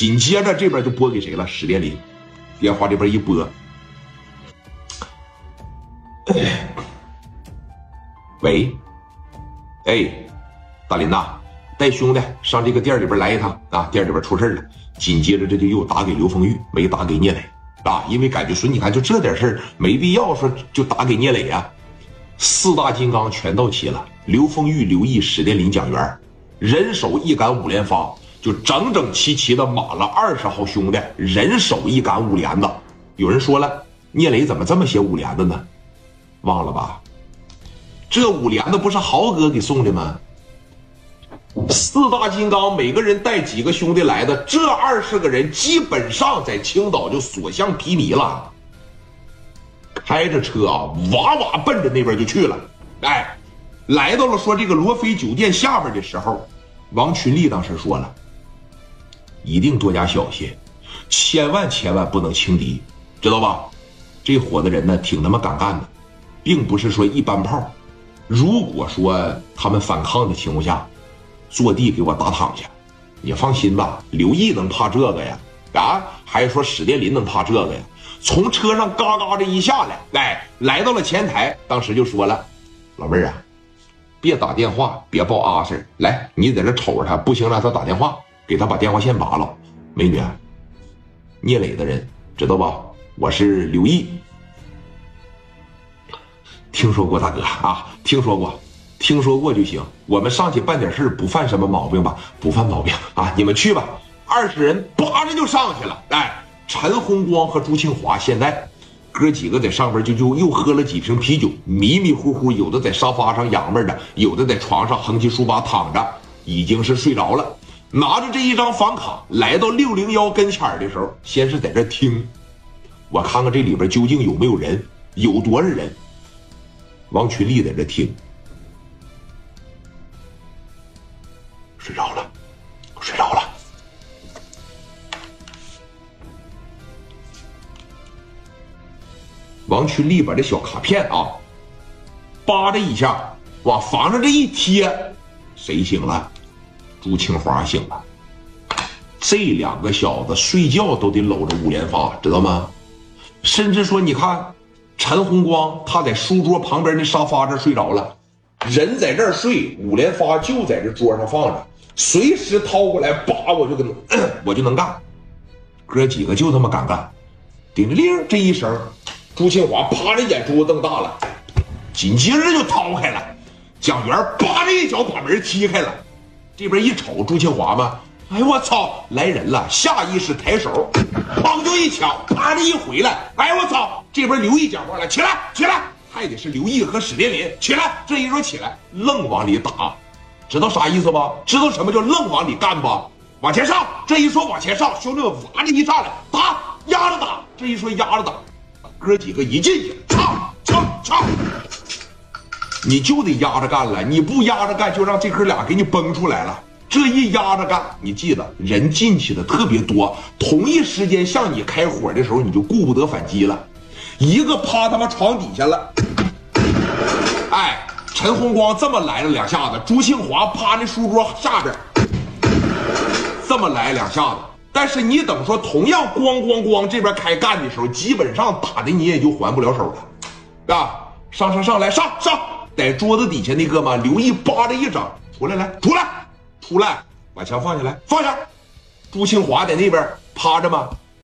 紧接着这边就拨给谁了？史殿林，电话这边一拨，喂，哎，大林呐，带兄弟上这个店里边来一趟啊！店里边出事了。紧接着这就又打给刘丰玉，没打给聂磊啊，因为感觉说你看就这点事儿没必要说就打给聂磊呀。四大金刚全到齐了，刘丰玉、刘毅、史殿林、蒋元，人手一杆五连发，就整整齐齐的码了二十号兄弟，人手一杆五连子。有人说了，聂磊怎么这么些五连子呢？忘了吧？这五连子不是豪哥给送的吗？四大金刚每个人带几个兄弟来的，这二十个人基本上在青岛就所向披靡了。开着车啊，哇哇奔着那边就去了。哎，来到了说这个罗非酒店下边的时候，王群力当时说了，一定多加小心，千万千万不能轻敌，知道吧？这伙子人呢，挺他妈敢干的，并不是说一般炮。如果说他们反抗的情况下，坐地给我打躺下，你放心吧，刘毅能怕这个呀？啊，还是说史殿林能怕这个呀？从车上嘎嘎的一下来，来来到了前台，当时就说了：“老妹儿啊，别打电话，别报阿 Sir，来，你在这瞅着他，不行让他打电话，给他把电话线拔了。美女，聂磊的人知道吧？我是刘毅，听说过大哥啊，听说过。”听说过就行，我们上去办点事不犯什么毛病吧？不犯毛病啊！你们去吧。二十人扒着就上去了。哎，陈红光和朱庆华现在哥几个在上边就就又喝了几瓶啤酒，迷迷糊糊，有的在沙发上仰着，有的在床上横七竖八躺着，已经是睡着了。拿着这一张房卡来到六零幺跟前的时候，先是在这听，我看看这里边究竟有没有人，有多少人。王群力在这听。睡着了，睡着了。王群力把这小卡片啊，扒的一下往房上这一贴，谁醒了？朱清华醒了。这两个小子睡觉都得搂着五连发，知道吗？甚至说，你看陈红光他在书桌旁边的沙发这睡着了，人在这儿睡，五连发就在这桌上放着。随时掏过来，叭，我就跟，我就能干。哥几个就这么敢干。叮铃这一声，朱庆华啪着眼珠子瞪大了，紧接着就掏开了。蒋元叭的一脚把门踢开了。这边一瞅，朱庆华吗，哎呦我操，来人了！下意识抬手，砰就一抢，啪的一回来，哎呦我操！这边刘毅讲话了，起来，起来，还得是刘毅和史殿林起来。这一说起来，愣往里打。知道啥意思不？知道什么叫愣往里干不？往前上！这一说往前上，兄弟们哇的一上来打，压着打。这一说压着打，哥几个一进去，唱唱唱，你就得压着干了。你不压着干，就让这哥俩给你崩出来了。这一压着干，你记得人进去的特别多，同一时间向你开火的时候，你就顾不得反击了。一个趴他妈床底下了，哎。陈红光这么来了两下子，朱庆华趴那书桌下边，这么来两下子。但是你等说，同样咣咣咣这边开干的时候，基本上打的你也就还不了手了，啊！上上上来上上，在桌子底下那个嘛，刘毅扒着一掌，出来来出来出来，把枪放下来放下。朱庆华在那边趴着吗，